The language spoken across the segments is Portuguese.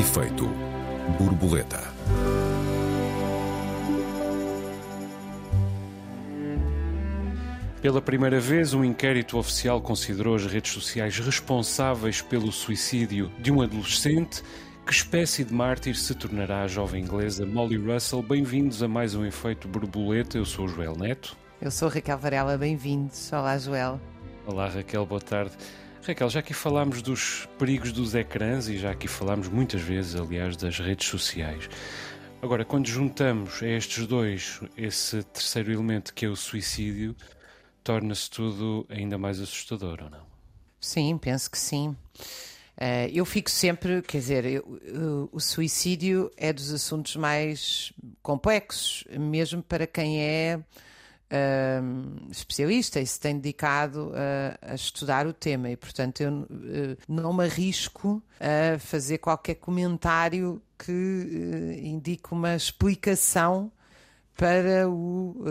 Efeito borboleta. Pela primeira vez, um inquérito oficial considerou as redes sociais responsáveis pelo suicídio de um adolescente. Que espécie de mártir se tornará a jovem inglesa Molly Russell? Bem-vindos a mais um Efeito Borboleta. Eu sou o Joel Neto. Eu sou Raquel Varela, bem-vindos. Olá, Joel. Olá, Raquel, boa tarde. Raquel, já aqui falámos dos perigos dos ecrãs e já aqui falámos muitas vezes, aliás, das redes sociais. Agora, quando juntamos a estes dois esse terceiro elemento que é o suicídio, torna-se tudo ainda mais assustador, ou não? Sim, penso que sim. Uh, eu fico sempre, quer dizer, eu, eu, o suicídio é dos assuntos mais complexos, mesmo para quem é uh, especialista e se tem dedicado a, a, estudar o tema. E, portanto, eu uh, não me arrisco a fazer qualquer comentário que uh, indique uma explicação para o,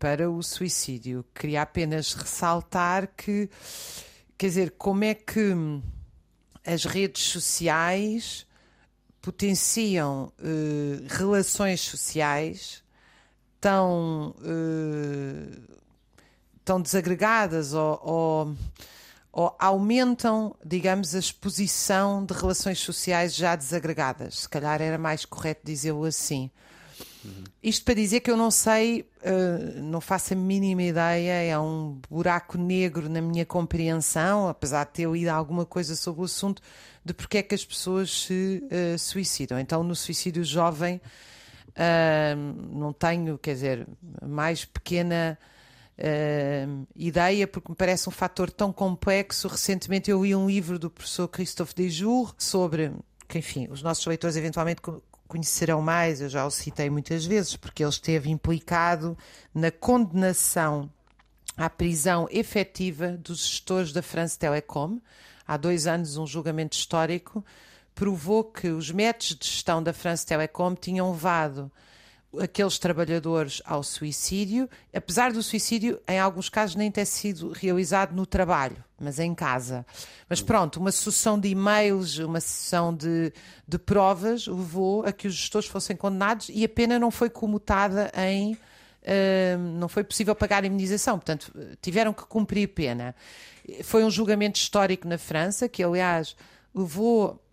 para o suicídio. Queria apenas ressaltar que, quer dizer, como é que as redes sociais potenciam relações sociais tão, uh, tão desagregadas ou, ou, ou, aumentam, digamos, a exposição de relações sociais já desagregadas. Se calhar era mais correto dizê-lo assim. Uhum. Isto para dizer que eu não sei, uh, não faço a mínima ideia, é um buraco negro na minha compreensão, apesar de ter lido alguma coisa sobre o assunto, de porque é que as pessoas se uh, suicidam. Então, no suicídio jovem, Uh, não tenho, quer dizer, mais pequena uh, ideia, porque me parece um fator tão complexo. Recentemente eu li um livro do professor Christophe Dejour sobre, que enfim, os nossos leitores eventualmente conhecerão mais, eu já o citei muitas vezes, porque ele esteve implicado na condenação à prisão efetiva dos gestores da France Telecom. Há dois anos, um julgamento histórico provou que os métodos de gestão da France Telecom tinham levado aqueles trabalhadores ao suicídio, apesar do suicídio, em alguns casos, nem ter sido realizado no trabalho, mas em casa. Mas pronto, uma sucessão de e-mails, uma sessão de, de provas levou a que os gestores fossem condenados e a pena não foi comutada em. Uh, não foi possível pagar a imunização, portanto, tiveram que cumprir pena. Foi um julgamento histórico na França, que aliás levou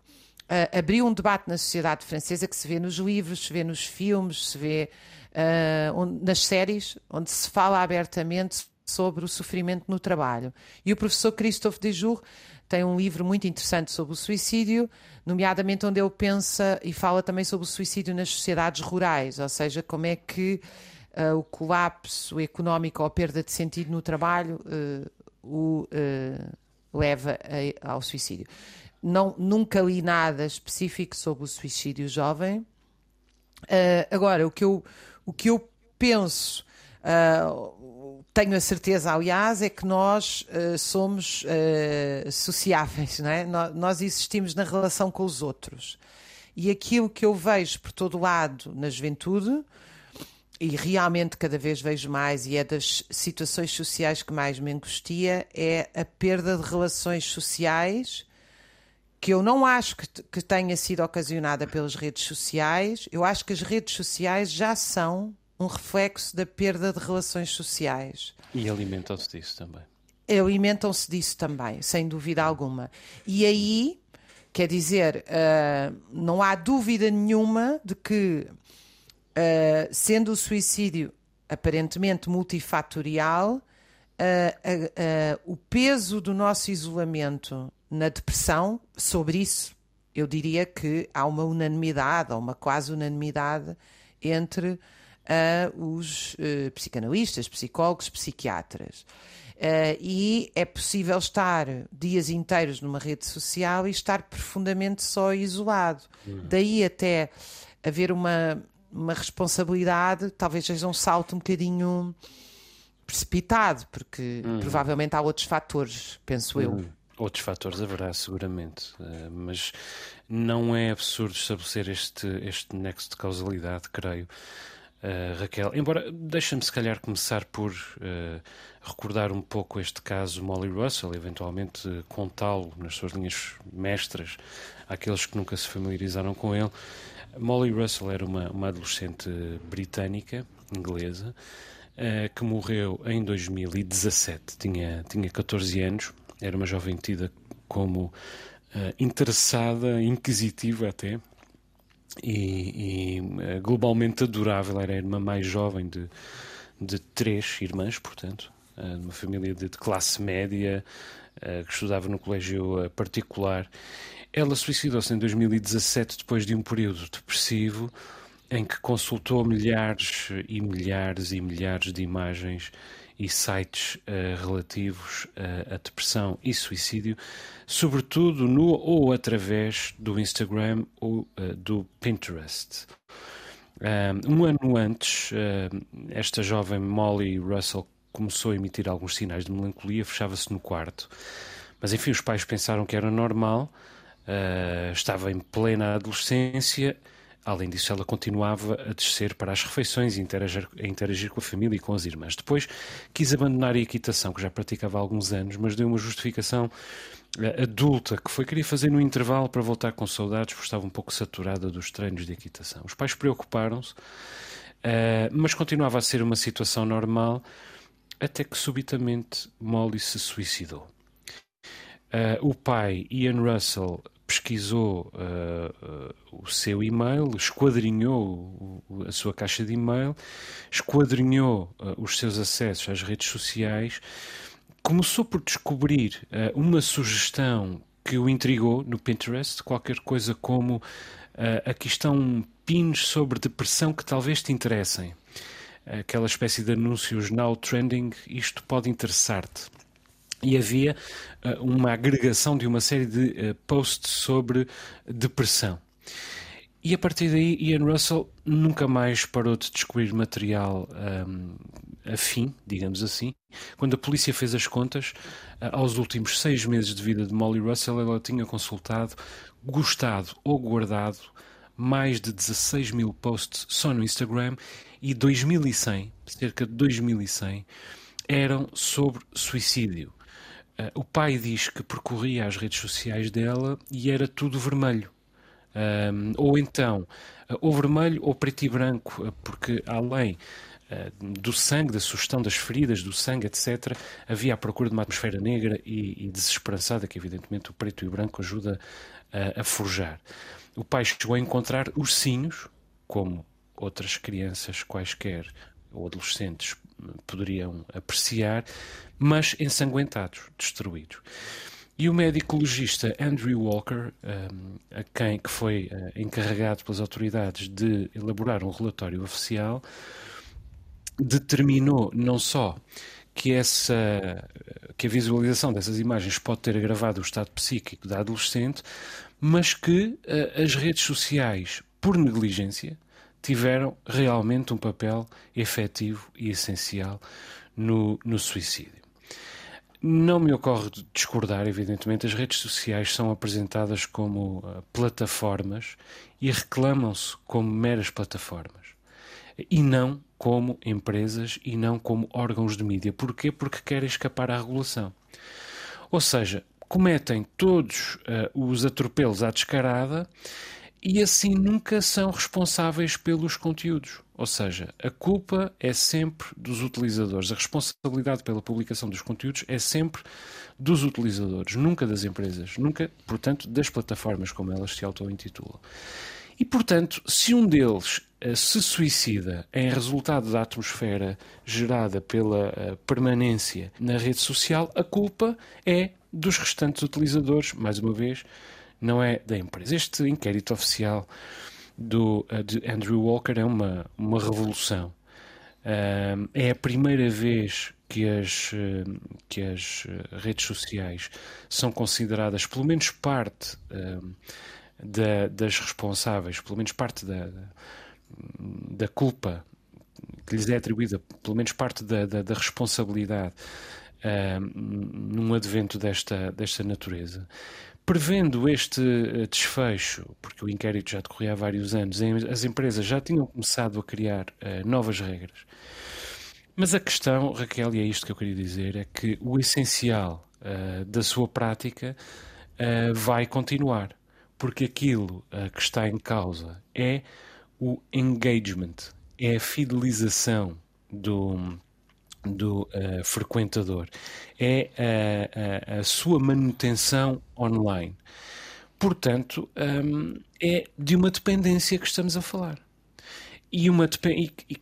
uh, abriu um debate na sociedade francesa que se vê nos livros, se vê nos filmes, se vê uh, onde, nas séries, onde se fala abertamente sobre o sofrimento no trabalho. E o professor Christophe Dejour tem um livro muito interessante sobre o suicídio, nomeadamente onde ele pensa e fala também sobre o suicídio nas sociedades rurais, ou seja, como é que uh, o colapso económico ou a perda de sentido no trabalho uh, o uh, leva a, ao suicídio. Não, nunca li nada específico sobre o suicídio jovem. Uh, agora, o que eu, o que eu penso, uh, tenho a certeza, aliás, é que nós uh, somos sociáveis, não é? nós, nós existimos na relação com os outros. E aquilo que eu vejo por todo lado na juventude, e realmente cada vez vejo mais, e é das situações sociais que mais me angustia, é a perda de relações sociais que eu não acho que, que tenha sido ocasionada pelas redes sociais. Eu acho que as redes sociais já são um reflexo da perda de relações sociais. E alimentam-se disso também. Alimentam-se disso também, sem dúvida alguma. E aí, quer dizer, uh, não há dúvida nenhuma de que, uh, sendo o suicídio aparentemente multifatorial, uh, o peso do nosso isolamento na depressão, sobre isso, eu diria que há uma unanimidade, ou uma quase unanimidade, entre uh, os uh, psicanalistas, psicólogos, psiquiatras. Uh, e é possível estar dias inteiros numa rede social e estar profundamente só isolado. Uhum. Daí até haver uma, uma responsabilidade, talvez seja um salto um bocadinho precipitado, porque uhum. provavelmente há outros fatores, penso uhum. eu. Outros fatores haverá, seguramente, eh, mas não é absurdo estabelecer este, este nexo de causalidade, creio. uh, Raquel. Embora, deixa-me se calhar começar por uh, recordar um pouco este caso Molly Russell, eventualmente uh, contá-lo nas suas linhas mestras àqueles que nunca se familiarizaram com ele. Molly Russell era uma, uma adolescente britânica, inglesa, que morreu em 2017. Tinha, tinha 14 anos, era uma jovem tida como interessada, inquisitiva até, e, e eh, globalmente adorável. Era a irmã mais jovem de, de três irmãs, portanto, eh, de uma família de, de classe média eh, que estudava no colégio particular. Ela suicidou-se em 2017 depois de um período depressivo em que consultou milhares e milhares e milhares de imagens e sites uh, relativos uh, à depressão e suicídio, sobretudo no ou através do Instagram ou uh, do Pinterest. Um ano antes, esta jovem Molly Russell começou a emitir alguns sinais de melancolia, fechava-se no quarto. Mas enfim, os pais pensaram que era normal, estava em plena adolescência Além disso, ela continuava a descer para as refeições e interagir, a interagir com a família e com as irmãs. Depois quis abandonar a equitação, que já praticava há alguns anos, mas deu uma justificação eh, adulta que foi queria fazer no intervalo para voltar com saudades, porque estava um pouco saturada dos treinos de equitação. Os pais preocuparam-se, uh, mas continuava a ser uma situação normal, até que subitamente Molly se suicidou. Uh, o pai, Ian Russell, pesquisou uh, o seu e-mail, esquadrinhou a sua caixa de e-mail, esquadrinhou uh, os seus acessos às redes sociais, começou por descobrir uma sugestão que o intrigou no Pinterest, qualquer coisa como aqui estão pins sobre depressão que talvez te interessem. Aquela espécie de anúncios now trending, isto pode interessar-te e havia uh, uma agregação de uma série de uh, posts sobre depressão. E a partir daí, Ian Russell nunca mais parou de descobrir material um, afim, digamos assim. Quando a polícia fez as contas, uh, aos últimos seis meses de vida de Molly Russell, ela tinha consultado, gostado ou guardado mais de 16 mil posts só no Instagram e 2.100, cerca de 2.100, eram sobre suicídio. Uh, o pai diz que percorria as redes sociais dela e era tudo vermelho. Ou então, uh, ou vermelho ou preto e branco, uh, porque além do sangue, da sugestão das feridas, do sangue, etc., havia a procura de uma atmosfera negra e, e desesperançada, que evidentemente o preto e branco ajuda a forjar. O pai chegou a encontrar ursinhos, como outras crianças quaisquer ou adolescentes poderiam apreciar, mas ensanguentados, destruídos. E o médico legista Andrew Walker, um, a quem que foi uh, encarregado pelas autoridades de elaborar um relatório oficial, determinou não só que essa que a visualização dessas imagens pode ter agravado o estado psíquico da adolescente, mas que uh, as redes sociais, por negligência, tiveram realmente um papel efetivo e essencial no, no suicídio. Não me ocorre discordar, evidentemente, as redes sociais são apresentadas como uh, plataformas e reclamam-se como meras plataformas e não como empresas e não como órgãos de mídia. Porquê? Porque querem escapar à regulação. Ou seja, cometem todos uh, os atropelos à descarada e assim nunca são responsáveis pelos conteúdos. Ou seja, a culpa é sempre dos utilizadores. A responsabilidade pela publicação dos conteúdos é sempre dos utilizadores, nunca das empresas, nunca, portanto, das plataformas como elas se auto-intitulam. E, portanto, se um deles uh, se suicida em resultado da atmosfera gerada pela uh, permanência na rede social, a culpa é dos restantes utilizadores, mais uma vez, não é da empresa. Este inquérito oficial do, uh, de Andrew Walker é uma, uma revolução. É a primeira vez que as, uh, que as redes sociais são consideradas, pelo menos parte da, das responsáveis, pelo menos parte da, da culpa que lhes é atribuída, pelo menos parte da, da, da responsabilidade num advento desta, desta natureza. Prevendo este eh, desfecho, porque o inquérito já decorria há vários anos, as empresas já tinham começado a criar uh, novas regras. Mas a questão, Raquel, e é isto que eu queria dizer, é que o essencial uh, da sua prática uh, vai continuar, porque aquilo que está em causa é o engagement, é a fidelização do, do uh, frequentador, é a, a, a, sua manutenção online. Portanto, um, é de uma dependência que estamos a falar. E, uma e, que,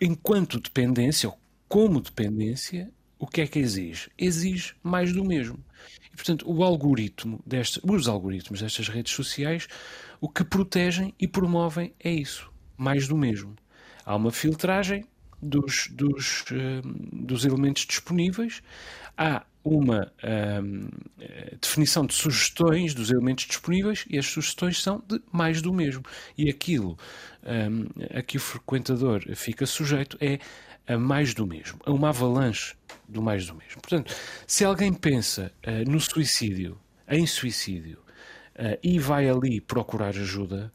enquanto dependência, ou como dependência, o que é que exige? Exige mais do mesmo. E, portanto, o algoritmo deste, os algoritmos destas redes sociais, o que protegem e promovem é isso, mais do mesmo. Há uma filtragem dos, dos, uh, dos elementos disponíveis, há uma uh, definição de sugestões dos elementos disponíveis e as sugestões são de mais do mesmo. E aquilo um, a que o frequentador fica sujeito é a mais do mesmo, a uma avalanche do mais do mesmo. Portanto, se alguém pensa uh, no suicídio, em suicídio, e vai ali procurar ajuda,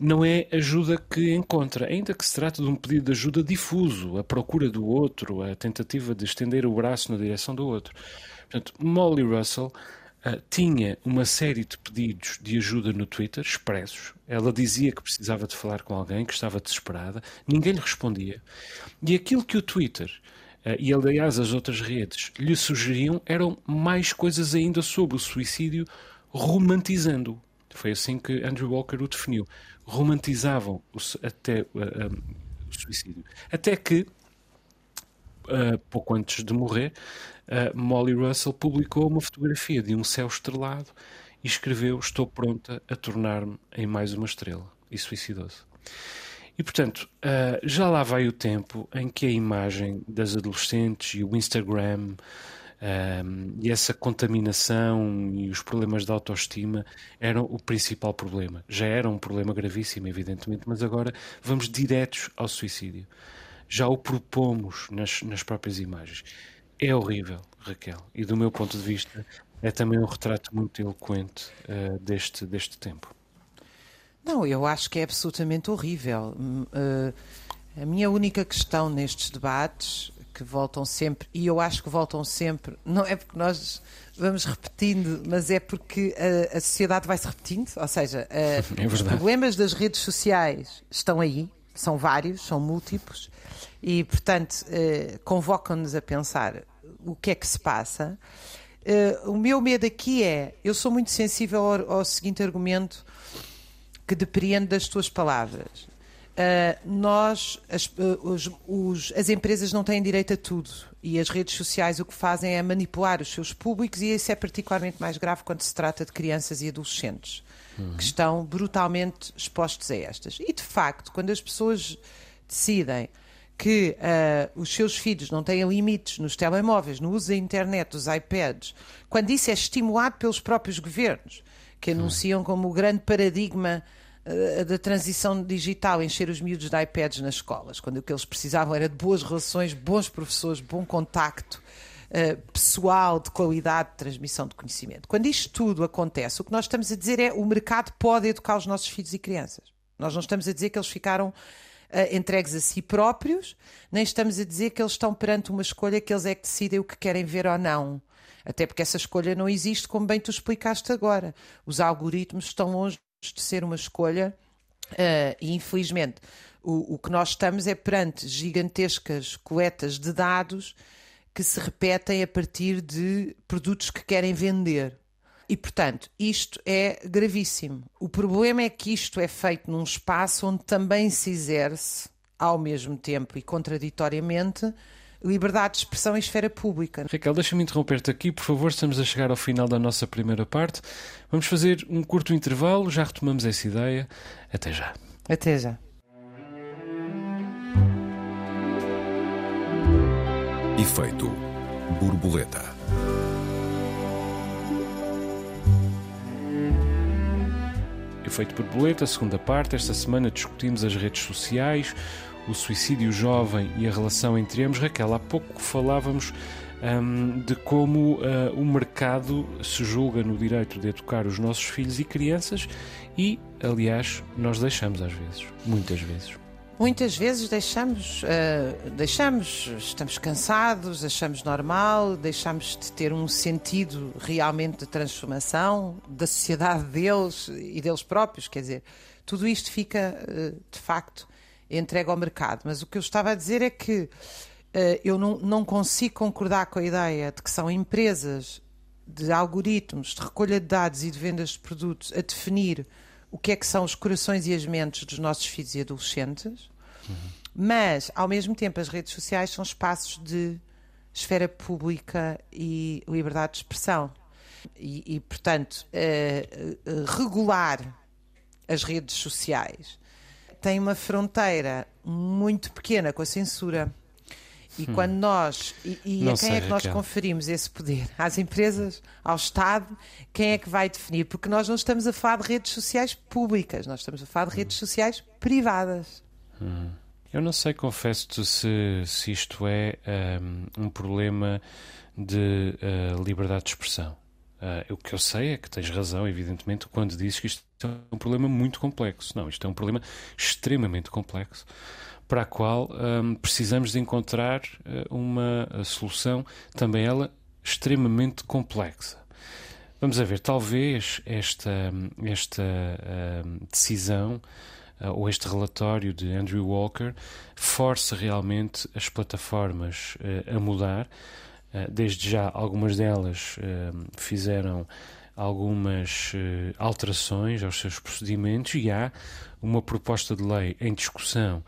não é ajuda que encontra, ainda que se trate de um pedido de ajuda difuso, a procura do outro, a tentativa de estender o braço na direção do outro. Portanto, Molly Russell uh, tinha uma série de pedidos de ajuda no Twitter, expressos. Ela dizia que precisava de falar com alguém, que estava desesperada, ninguém lhe respondia. E aquilo que o Twitter uh, e, aliás, as outras redes lhe sugeriam eram mais coisas ainda sobre o suicídio, romantizando-o. Foi assim que Andrew Walker o definiu romantizavam o, até uh, um, o suicídio. Até que, uh, pouco antes de morrer, uh, Molly Russell publicou uma fotografia de um céu estrelado e escreveu: Estou pronta a tornar-me em mais uma estrela. E suicidou-se. E portanto, já lá vai o tempo em que a imagem das adolescentes e o Instagram um, e essa contaminação e os problemas de autoestima eram o principal problema. Já era um problema gravíssimo, evidentemente, mas agora vamos diretos ao suicídio. Já o propomos nas, nas próprias imagens. É horrível, Raquel, e do meu ponto de vista é também um retrato muito eloquente uh, deste, deste tempo. Não, eu acho que é absolutamente horrível. Uh, a minha única questão nestes debates que voltam sempre, e eu acho que voltam sempre, não é porque nós vamos repetindo, mas é porque a, a sociedade vai se repetindo, ou seja, a, é os problemas das redes sociais estão aí, são vários, são múltiplos, e portanto eh, convocam-nos a pensar o que é que se passa. Eh, o meu medo aqui é, eu sou muito sensível ao, ao seguinte argumento que depreendo das tuas palavras. Uh, nós, as, uh, os, os, as empresas não têm direito a tudo e as redes sociais o que fazem é manipular os seus públicos e isso é particularmente mais grave quando se trata de crianças e adolescentes uhum. que estão brutalmente expostos a estas. E de facto, quando as pessoas decidem que uh, os seus filhos não têm limites nos telemóveis, no uso da internet, dos iPads, quando isso é estimulado pelos próprios governos, que anunciam como o grande paradigma da transição digital, encher os miúdos de iPads nas escolas, quando o que eles precisavam era de boas relações, bons professores, bom contacto uh, pessoal, de qualidade de transmissão de conhecimento. Quando isto tudo acontece, o que nós estamos a dizer é o mercado pode educar os nossos filhos e crianças. Nós não estamos a dizer que eles ficaram uh, entregues a si próprios, nem estamos a dizer que eles estão perante uma escolha que eles é que decidem o que querem ver ou não. Até porque essa escolha não existe, como bem tu explicaste agora. Os algoritmos estão longe de ser uma escolha, uh, e infelizmente o, o que nós estamos é perante gigantescas coletas de dados que se repetem a partir de produtos que querem vender. E, portanto, isto é gravíssimo. O problema é que isto é feito num espaço onde também se exerce, ao mesmo tempo e contraditoriamente, liberdade de expressão e esfera pública. Raquel, deixa-me interromper-te aqui, por favor, estamos a chegar ao final da nossa primeira parte. Vamos fazer um curto intervalo, já retomamos essa ideia. Até já. Até já. Efeito borboleta. Efeito borboleta, segunda parte. Esta semana discutimos as redes sociais, o suicídio jovem e a relação entre ambos. Raquel, há pouco falávamos um, de como uh, o mercado se julga no direito de educar os nossos filhos e crianças e, aliás, nós deixamos às vezes, muitas vezes. Muitas vezes deixamos, uh, deixamos, estamos cansados, achamos normal, deixamos de ter um sentido realmente de transformação da sociedade deles e deles próprios. Quer dizer, tudo isto fica, uh, de facto, entregue ao mercado. Mas o que eu estava a dizer é que uh, eu não, não consigo concordar com a ideia de que são empresas de algoritmos de recolha de dados e de vendas de produtos a definir o que é que são os corações e as mentes dos nossos filhos e adolescentes, uhum. mas, ao mesmo tempo, as redes sociais são espaços de esfera pública e liberdade de expressão. E, e portanto, uh, uh, regular as redes sociais tem uma fronteira muito pequena com a censura. E hum. quando nós. E, e a quem sei, é que nós Raquel. conferimos esse poder? Às empresas? Ao Estado? Quem é que vai definir? Porque nós não estamos a falar de redes sociais públicas, nós estamos a falar de hum. redes sociais privadas. Hum. Eu não sei, confesso-te, se, se isto é um, um problema de uh, liberdade de expressão. Uh, o que eu sei é que tens razão, evidentemente, quando dizes que isto é um problema muito complexo. Não, isto é um problema extremamente complexo para a qual um, precisamos de encontrar uh, uma solução, também ela extremamente complexa. Vamos a ver, talvez esta, esta uh, decisão ou este relatório de Andrew Walker force realmente as plataformas a mudar. Desde já, algumas delas fizeram algumas alterações aos seus procedimentos e há uma proposta de lei em discussão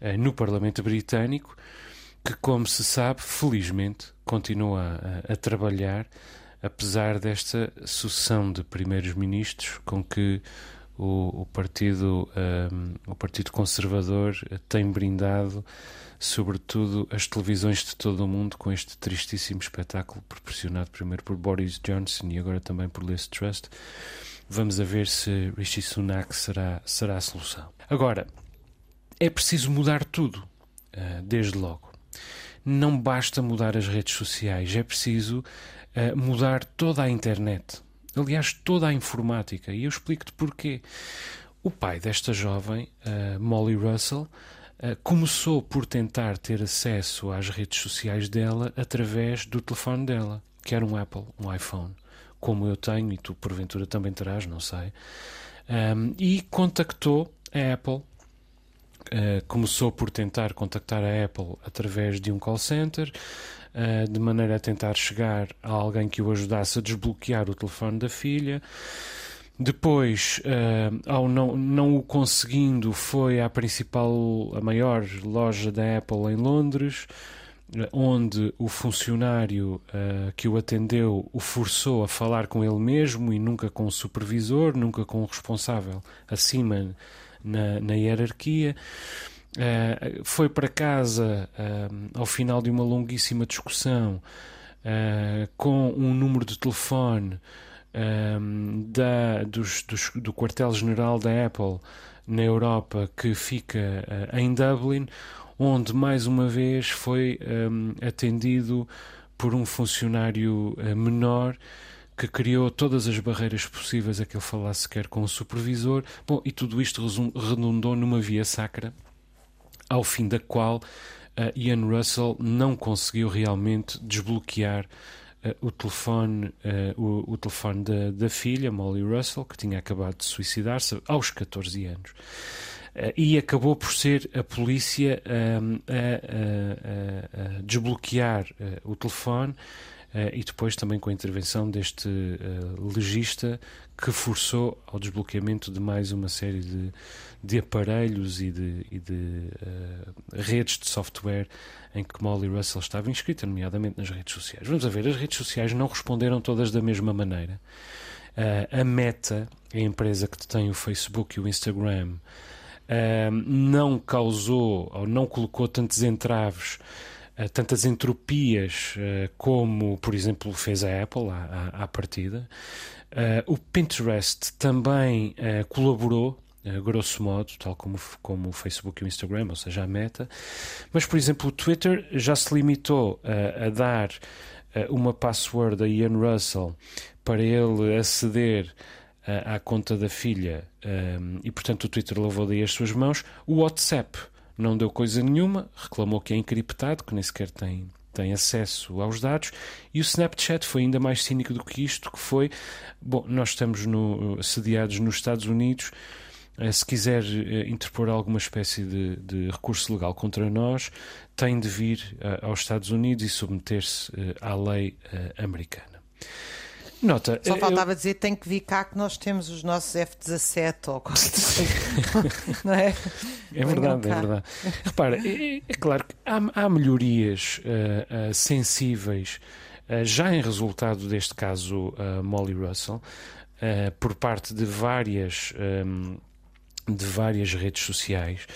eh, no Parlamento Britânico, que, como se sabe, felizmente continua a, a trabalhar, apesar desta sucessão de primeiros-ministros com que o, o Partido, um, o Partido Conservador tem brindado, sobretudo, as televisões de todo o mundo com este tristíssimo espetáculo proporcionado primeiro por Boris Johnson e agora também por Liz Truss. Vamos a ver se Rishi Sunak será, será a solução. Agora, é preciso mudar tudo, eh, desde logo. Não basta mudar as redes sociais, é preciso eh, mudar toda a internet. Aliás, toda a informática. E eu explico-te porquê. O pai desta jovem, eh, Molly Russell, começou por tentar ter acesso às redes sociais dela através do telefone dela, que era um Apple, um iPhone, como eu tenho e tu porventura também terás, não sei. e contactou a Apple Uh, começou por tentar contactar a Apple através de um call center, uh, de maneira a tentar chegar a alguém que o ajudasse a desbloquear o telefone da filha. Depois, uh, ao não, não o conseguindo, foi à principal, a maior loja da Apple em Londres, onde o funcionário uh, que o atendeu o forçou a falar com ele mesmo e nunca com o supervisor, nunca com o responsável acima na, na hierarquia. Uh, foi para casa uh, ao final de uma longuíssima discussão com um número de telefone da, dos, dos, do quartel-general da Apple na Europa que fica em Dublin, onde mais uma vez foi um, atendido por um funcionário menor que criou todas as barreiras possíveis a que ele falasse sequer com o supervisor. Bom, e tudo isto redundou numa via sacra, ao fim da qual uh, Ian Russell não conseguiu realmente desbloquear uh, o telefone, uh, o, o, telefone da, da, filha, Molly Russell, que tinha acabado de suicidar-se aos 14 anos. e acabou por ser a polícia a, a, a desbloquear o telefone uh, e depois também com a intervenção deste uh, legista que forçou ao desbloqueamento de mais uma série de, de aparelhos e de, e de uh, redes de software em que Molly Russell estava inscrita, nomeadamente nas redes sociais. Vamos a ver, as redes sociais não responderam todas da mesma maneira. A Meta, a empresa que tem o Facebook e o Instagram, não causou ou não colocou tantos entraves eh, tantas entropias eh, como, por exemplo, fez a Apple à, à, partida. Uh, o Pinterest também colaborou grosso modo, tal como, como o Facebook e o Instagram, ou seja, a meta. Mas, por exemplo, o Twitter já se limitou a, dar uma password a Ian Russell para ele aceder à conta da filha e, portanto, o Twitter lavou daí as suas mãos. O WhatsApp não deu coisa nenhuma, reclamou que é encriptado, que nem sequer tem tem acesso aos dados, e o Snapchat foi ainda mais cínico do que isto, que foi, bom, nós estamos no, sediados nos Estados Unidos, eh, se quiser eh, interpor alguma espécie de, de, recurso legal contra nós, tem de vir eh, aos Estados Unidos e submeter-se à lei americana. Nota, Só faltava eu... dizer tem que vir cá que nós temos os nossos F-17 ou não é? É verdade, é verdade. Repara, é, é, claro que há, há melhorias uh, uh, sensíveis uh, já em resultado deste caso Molly Russell por parte de várias, um, de várias redes sociais.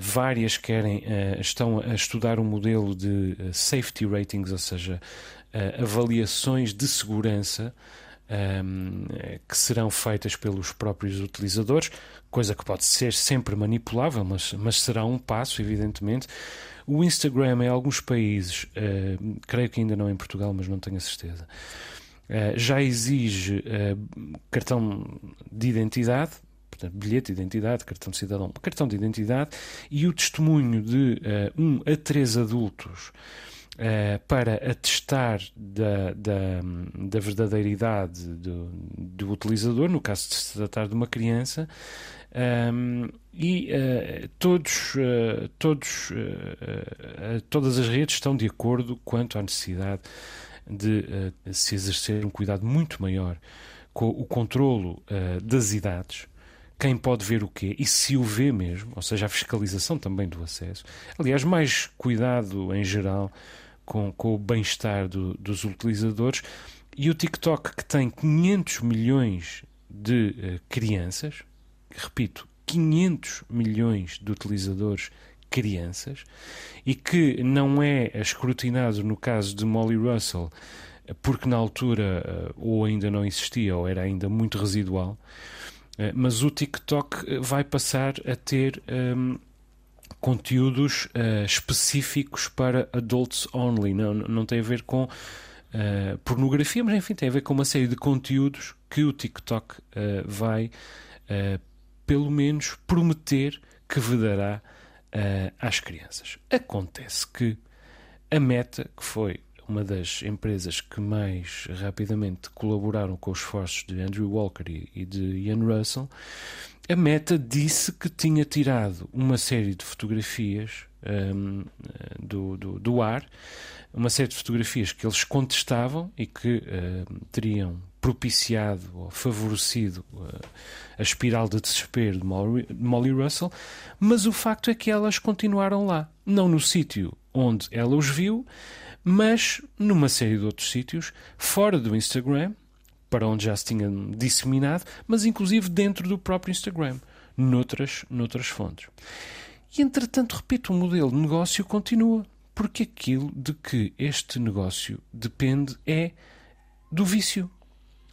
várias querem, estão a estudar um modelo de safety ratings, ou seja, uh, avaliações de segurança um, ehm, que serão feitas pelos próprios utilizadores, coisa que pode ser sempre manipulável, mas, mas será um passo, evidentemente. O Instagram, em alguns países, uh, creio que ainda não em Portugal, mas não tenho a certeza, uh, já exige uh, cartão de identidade, portanto, bilhete de identidade, cartão de cidadão, cartão de identidade e o testemunho de um a três adultos Uh, para atestar da, da, da verdadeiridade do, do, utilizador, no caso de se tratar de uma criança, um, ehm, e uh, todos, uh, todos, todas as redes estão de acordo quanto à necessidade de se exercer um cuidado muito maior com o controlo das idades quem pode ver o quê e se o vê mesmo, ou seja, a fiscalização também do acesso. Aliás, mais cuidado em geral com, com o bem-estar do, dos utilizadores. E o TikTok, que tem 500 milhões de uh, crianças, repito, 500 milhões de utilizadores crianças, e que não é escrutinado no caso de Molly Russell, porque na altura uh, ou ainda não existia ou era ainda muito residual, uh, mas o TikTok vai passar a ter. Um, conteúdos uh, específicos para adults only. Não, não tem a ver com uh, pornografia, mas enfim, tem a ver com uma série de conteúdos que o TikTok uh, vai, pelo menos, prometer que vedará às crianças. Acontece que a Meta, que foi uma das empresas que mais rapidamente colaboraram com os esforços de Andrew Walker e de Ian Russell, a Meta disse que tinha tirado uma série de fotografias um, do, do, do, ar, uma série de fotografias que eles contestavam e que uh, teriam propiciado ou favorecido uh, a espiral de desespero de Molly, Molly Russell, mas o facto é que elas continuaram lá, não no sítio onde ela os viu, mas numa série de outros sítios, fora do Instagram, para onde já se tinha disseminado, mas inclusive dentro do próprio Instagram, noutras, noutras fontes. E entretanto, repito, o modelo de negócio continua, porque aquilo de que este negócio depende é do vício.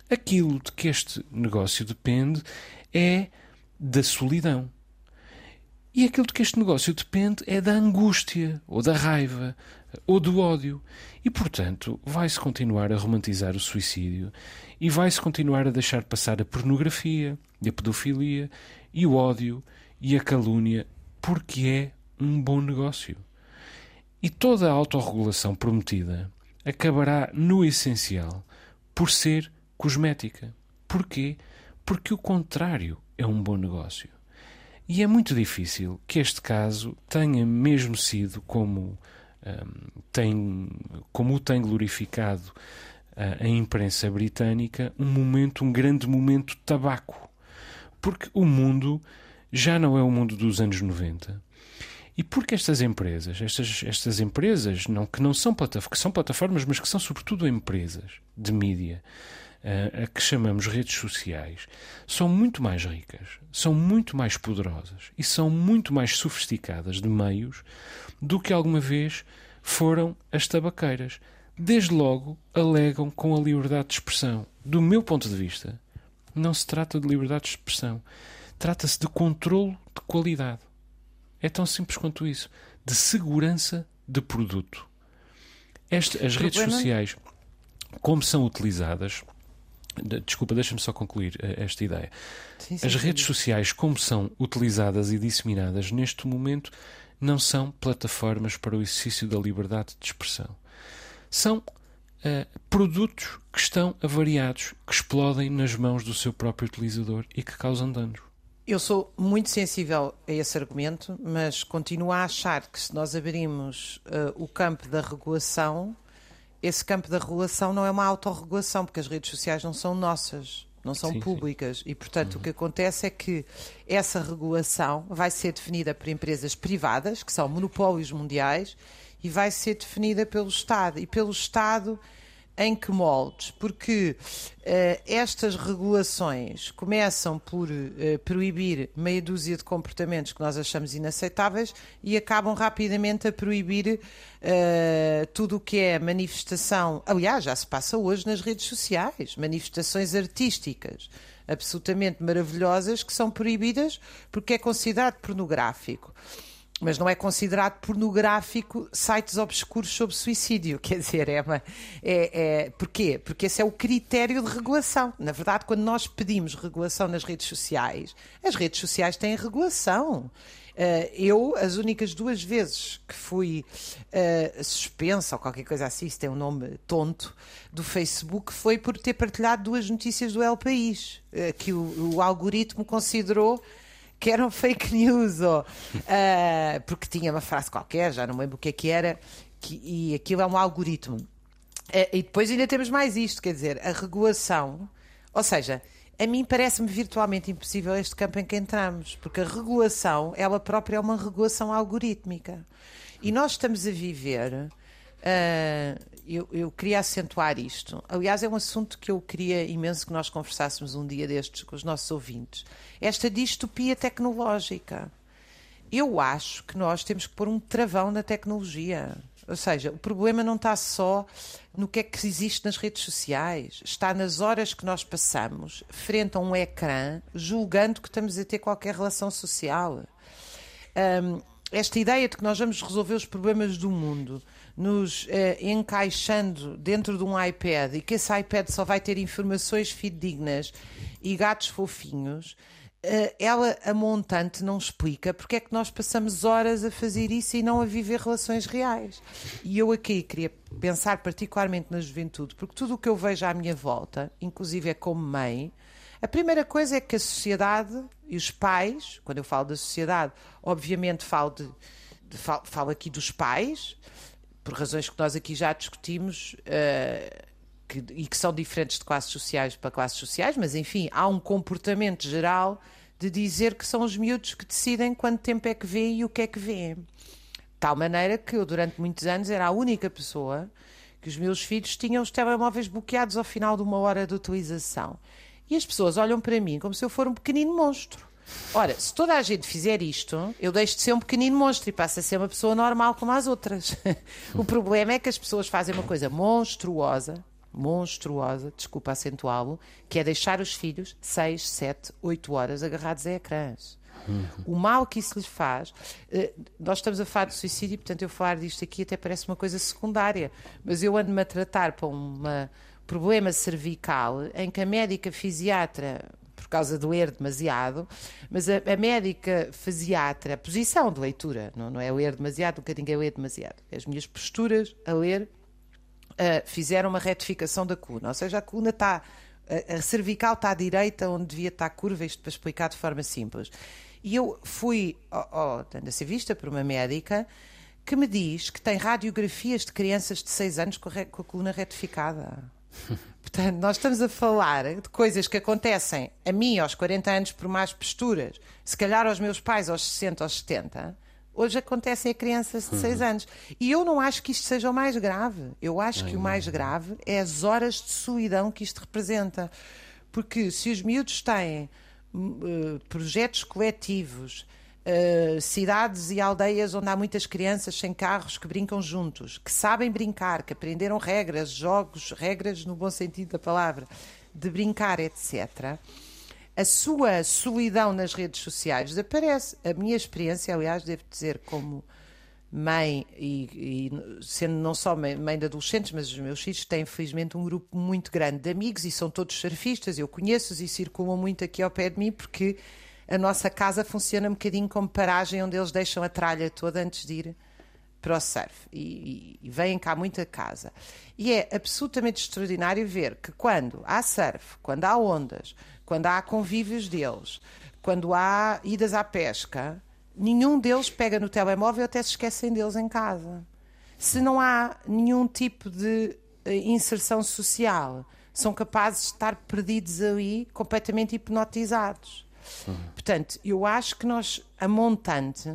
Aquilo de que este negócio depende é da solidão. E aquilo de que este negócio depende é da angústia, ou da raiva, ou do ódio. E, portanto, vai-se continuar a romantizar o suicídio e vai-se continuar a deixar passar a pornografia, a pedofilia, e o ódio e a calúnia, porque é um bom negócio. E toda a autorregulação prometida acabará, no essencial, por ser cosmética. Porquê? Porque o contrário é um bom negócio. E é muito difícil que este caso tenha mesmo sido como, um, tem, como o tem glorificado a imprensa britânica um momento, um grande momento tabaco. Porque o mundo já não é o mundo dos anos 90. E porque estas empresas, estas, estas empresas não, que não são, que são plataformas, mas que são sobretudo empresas de mídia, a, a que chamamos redes sociais, são muito mais ricas, são muito mais poderosas e são muito mais sofisticadas de meios do que alguma vez foram as tabaqueiras desde logo alegam com a liberdade de expressão. Do meu ponto de vista, não se trata de liberdade de expressão. Trata-se de controlo de qualidade. É tão simples quanto isso. De segurança de produto. Este, as redes sociais, como são utilizadas. Desculpa, deixa-me só concluir eh, esta ideia. Sim, sim, as redes sim. sociais, como são utilizadas e disseminadas neste momento, não são plataformas para o exercício da liberdade de expressão. São uh, produtos que estão avariados, que explodem nas mãos do seu próprio utilizador e que causam danos. Eu sou muito sensível a esse argumento, mas continuo a achar que se nós abrimos uh, o campo da regulação, esse campo da regulação não é uma autorregulação, porque as redes sociais não são nossas, não são sim, públicas. Sim. E, portanto, uhum. o que acontece é que essa regulação vai ser definida por empresas privadas, que são monopólios mundiais, e vai ser definida pelo Estado. E pelo Estado em que moldes? Porque uh, estas regulações começam por uh, proibir meia dúzia de comportamentos que nós achamos inaceitáveis e acabam rapidamente a proibir uh, tudo o que é manifestação. Aliás, já se passa hoje nas redes sociais manifestações artísticas absolutamente maravilhosas que são proibidas porque é considerado pornográfico mas não é considerado pornográfico sites obscuros sobre suicídio. Quer dizer, é, uma, é, é porquê? Porque esse é o critério de regulação. Na verdade, quando nós pedimos regulação nas redes sociais, as redes sociais têm regulação. Uh, eu, as únicas duas vezes que fui uh, suspensa ou qualquer coisa assim, isso tem um nome tonto, do Facebook, foi por ter partilhado duas notícias do El País, uh, que o, o algoritmo considerou que eram fake news, ou, uh, porque tinha uma frase qualquer, já não lembro o que é que era, que, e aquilo é um algoritmo. Uh, e depois ainda temos mais isto, quer dizer, a regulação, ou seja, a mim parece-me virtualmente impossível este campo em que entramos, porque a regulação, ela própria é uma regulação algorítmica. E nós estamos a viver Uh, eu, eu, queria acentuar isto. Aliás, é um assunto que eu queria imenso que nós conversássemos um dia destes com os nossos ouvintes. Esta distopia tecnológica. Eu acho que nós temos que pôr um travão na tecnologia. Ou seja, o problema não está só no que é que existe nas redes sociais, está nas horas que nós passamos frente a um ecrã, julgando que estamos a ter qualquer relação social. Um, esta ideia de que nós vamos resolver os problemas do mundo nos eh, encaixando dentro de um iPad e que esse iPad só vai ter informações fidedignas e gatos fofinhos, uh, ela, a montante, não explica porque é que nós passamos horas a fazer isso e não a viver relações reais. E eu aqui queria pensar particularmente na juventude, porque tudo o que eu vejo à minha volta, inclusive é como mãe, a primeira coisa é que a sociedade e os pais, quando eu falo da sociedade, obviamente falo, de, de falo, falo aqui dos pais, por razões que nós aqui já discutimos uh, que, e que são diferentes de classes sociais para classes sociais, mas enfim, há um comportamento geral de dizer que são os miúdos que decidem quanto tempo é que vê e o que é que vê. Tal maneira que eu, durante muitos anos, era a única pessoa que os meus filhos tinham os telemóveis bloqueados ao final de uma hora de utilização. E as pessoas olham para mim como se eu for um pequenino monstro. Ora, se toda a gente fizer isto, eu deixo de ser um pequenino monstro e passo a ser uma pessoa normal como as outras. o problema é que as pessoas fazem uma coisa monstruosa, monstruosa, desculpa acentuá-lo, que é deixar os filhos 6, 7, 8 horas agarrados a ecrãs. O mal que isso lhes faz, eh, nós estamos a falar de suicídio, portanto, eu falar disto aqui até parece uma coisa secundária, mas eu ando-me a tratar para um problema cervical em que a médica fisiatra causa de ler demasiado, mas a, a médica fisiatra, a posição de leitura, não, não é ler demasiado, nunca ninguém lê demasiado, as minhas posturas a ler, uh, fizeram uma retificação da coluna, ou seja, a coluna está, a, cervical está à direita onde devia estar curva, isto para explicar de forma simples. E eu fui, oh, a ser vista por uma médica que me diz que tem radiografias de crianças de 6 anos com a, com a coluna retificada. Portanto, nós estamos a falar de coisas que acontecem a mim aos 40 anos por mais posturas, se calhar aos meus pais aos 60, aos 70, hoje acontecem a crianças de 6 uhum. anos. E eu não acho que isto seja o mais grave. Eu acho que o mais grave é as horas de solidão que isto representa. Porque se os miúdos têm uh, projetos coletivos, Uh, cidades e aldeias onde há muitas crianças sem carros que brincam juntos, que sabem brincar, que aprenderam regras, jogos, regras no bom sentido da palavra, de brincar, etc. a sua solidão nas redes sociais desaparece. A minha experiência, aliás, devo dizer, como mãe e, e, sendo não só mãe, mãe de adolescentes, mas os meus filhos têm felizmente um grupo muito grande de amigos e são todos surfistas, eu conheço-os e circulam muito aqui ao pé de mim porque a nossa casa funciona um bocadinho como paragem onde eles deixam a tralha toda antes de ir para o surf e, e, e vêm cá muita casa. E é absolutamente extraordinário ver que quando há surf, quando há ondas, quando há convívios deles, quando há idas à pesca, nenhum deles pega no telemóvel até se esquecem deles em casa. Se não há nenhum tipo de eh, inserção social, são capazes de estar perdidos ali, completamente hipnotizados. Uhum. Portanto, eu acho que nós, a montante,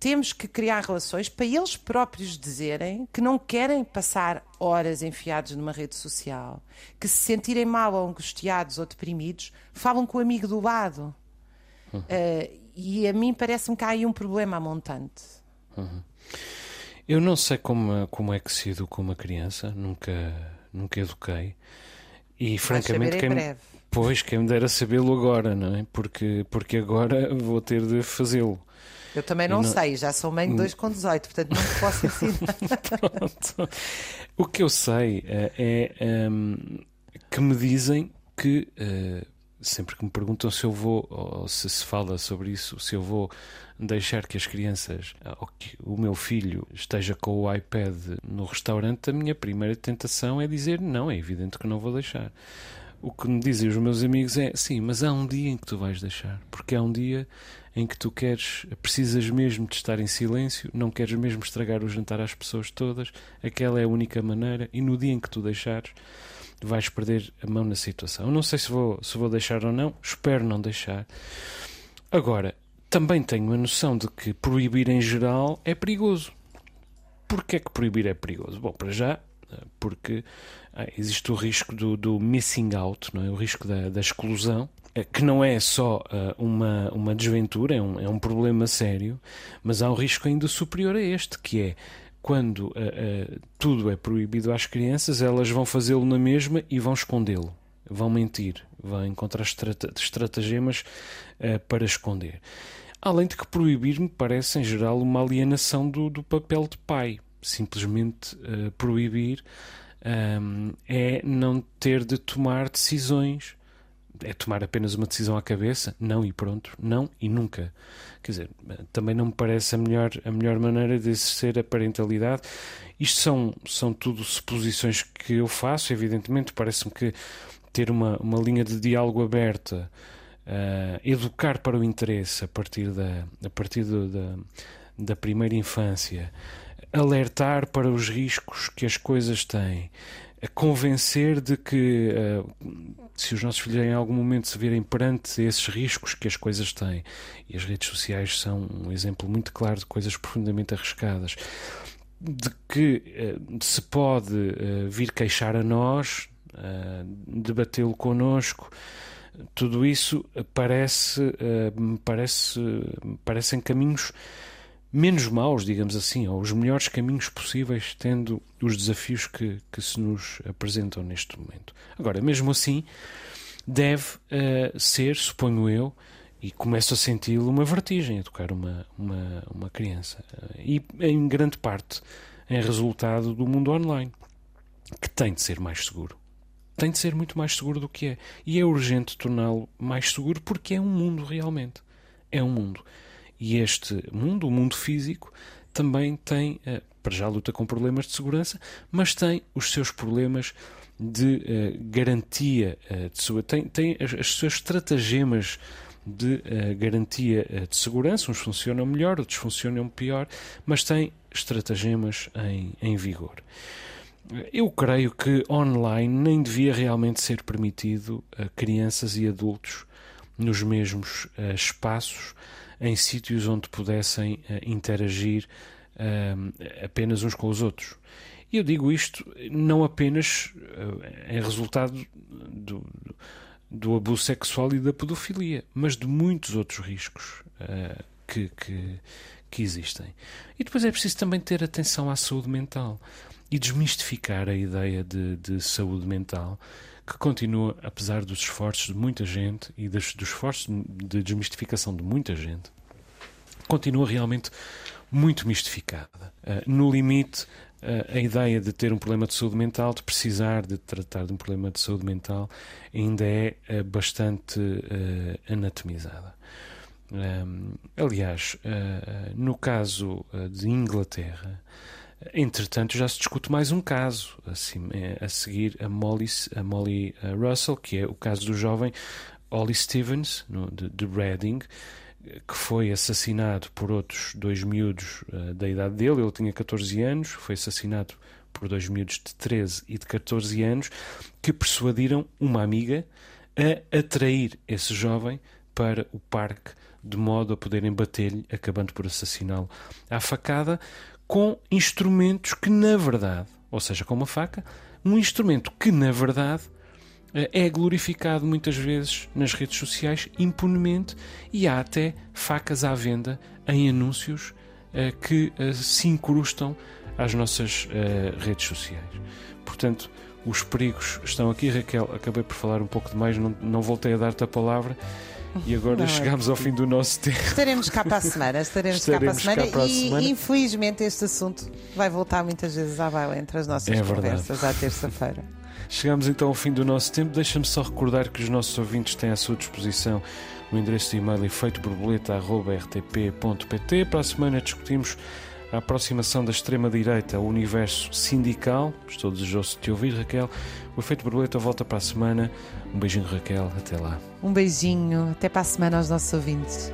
temos que criar relações para eles próprios dizerem que não querem passar horas enfiados numa rede social, que se sentirem mal ou angustiados ou deprimidos, falam com o amigo do lado. Uhum. Uh, e a mim parece-me que há aí um problema a montante. Uhum. Eu não sei como, como é que se educa uma criança, nunca, nunca eduquei. E francamente, quem, breve. Pois, quem me dera sabê-lo agora, não é? Porque, porque agora vou ter de fazê-lo. Eu também não, não, sei, já sou mãe de dois com 18, portanto não te posso ensinar. Pronto. O que eu sei uh, é um, ehm, que me dizem que uh, sempre que me perguntam se eu vou, ou se se fala sobre isso, se eu vou deixar que as crianças, ou que o meu filho esteja com o iPad no restaurante, a minha primeira tentação é dizer não, é evidente que não vou deixar. O que me dizem os meus amigos é sim, mas há um dia em que tu vais deixar, porque há um dia em que tu queres, precisas mesmo de estar em silêncio, não queres mesmo estragar o jantar às pessoas todas, aquela é a única maneira, e no dia em que tu deixares, vais perder a mão na situação. Eu não sei se vou, se vou deixar ou não, espero não deixar. Agora, também tenho a noção de que proibir em geral é perigoso. Porquê é que proibir é perigoso? Bom, para já, porque ah, existe o risco do, do missing out, não é? o risco da, da exclusão, eh, que não é só uh, uma, uma desventura, é um, é um problema sério, mas há um risco ainda superior a este, que é quando uh, uh, tudo é proibido às crianças, elas vão fazê-lo na mesma e vão escondê-lo, vão mentir, vão encontrar estratagemas uh, para esconder. Além de que proibir me parece, em geral, uma alienação do, do papel de pai. Simplesmente proibir um, é não ter de tomar decisões é tomar apenas uma decisão à cabeça, não e pronto, não e nunca. Quer dizer, também não me parece a melhor, a melhor maneira de exercer a parentalidade. Isto são, são tudo suposições que eu faço, evidentemente, parece-me que ter uma, uma linha de diálogo aberta, uh, educar para o interesse a partir da, a partir do, da, da primeira infância, alertar para os riscos que as coisas têm, a convencer de que uh, se os nossos filhos em algum momento se virem perante esses riscos que as coisas têm, e as redes sociais são um exemplo muito claro de coisas profundamente arriscadas, de que uh, se pode uh, vir queixar a nós, debatê-lo connosco, tudo isso parece, parece, parecem caminhos menos maus, digamos assim, ou os melhores caminhos possíveis, tendo os desafios que, que se nos apresentam neste momento. Agora, mesmo assim, deve uh, ser, suponho eu, e começo a senti-lo, uma vertigem a tocar uma, uma, uma criança. E em grande parte em resultado do mundo online, que tem de ser mais seguro. Tem de ser muito mais seguro do que é. E é urgente torná-lo mais seguro porque é um mundo realmente. É um mundo. E este mundo, o mundo físico, também tem, eh, para já luta com problemas de segurança, mas tem os seus problemas de uh, garantia uh, de sua tem, tem as, as suas estratagemas de garantia de segurança, uns funcionam melhor, outros funcionam pior, mas tem estratagemas em, em vigor. Eu creio que online nem devia realmente ser permitido a crianças e adultos nos mesmos espaços em sítios onde pudessem uh, interagir uh, apenas uns com os outros. E eu digo isto não apenas uh, em resultado do, do, abuso sexual e da pedofilia, mas de muitos outros riscos que, que, que existem. E depois é preciso também ter atenção à saúde mental e desmistificar a ideia de, de saúde mental que continua, apesar dos esforços de muita gente e dos, dos esforços de desmistificação de muita gente, continua realmente muito mistificada. Uh, no limite, uh, a ideia de ter um problema de saúde mental, de precisar de tratar de um problema de saúde mental, ainda é uh, bastante anatomizada. Um, aliás, no caso de Inglaterra, Entretanto, já se discute mais um caso assim, a seguir a Molly, a Molly Russell, que é o caso do jovem Ollie Stevens, no, de, de Reading, que foi assassinado por outros dois miúdos uh, da idade dele, ele tinha 14 anos, foi assassinado por dois miúdos de 13 e de 14 anos, que persuadiram uma amiga a atrair esse jovem para o parque, de modo a poderem bater-lhe, acabando por assassiná-lo à facada, com instrumentos que, na verdade, ou seja, com uma faca, um instrumento que, na verdade, eh, é glorificado muitas vezes nas redes sociais impunemente e há até facas à venda em anúncios uh, que uh, se incrustam às nossas redes sociais. Portanto, os perigos estão aqui. Raquel, acabei por falar um pouco demais, não, não voltei a dar-te a palavra. E agora não, é chegamos é ao fim do nosso tempo. Estaremos cá para a semana. Estaremos, estaremos cá, para a semana, para a semana. E infelizmente este assunto vai voltar muitas vezes à baila entre as nossas é conversas à terça-feira. Chegamos então ao fim do nosso tempo. Deixa-me só recordar que os nossos ouvintes têm à sua disposição o endereço de e-mail efeitoborboleta.rtp.pt. Para a semana discutimos a aproximação da extrema-direita ao universo sindical. Estou desejoso de te ouvir, Raquel. O Efeito Borboleta volta para a semana. Um beijinho, Raquel. Até lá. Um beijinho. Até para a semana aos nossos ouvintes.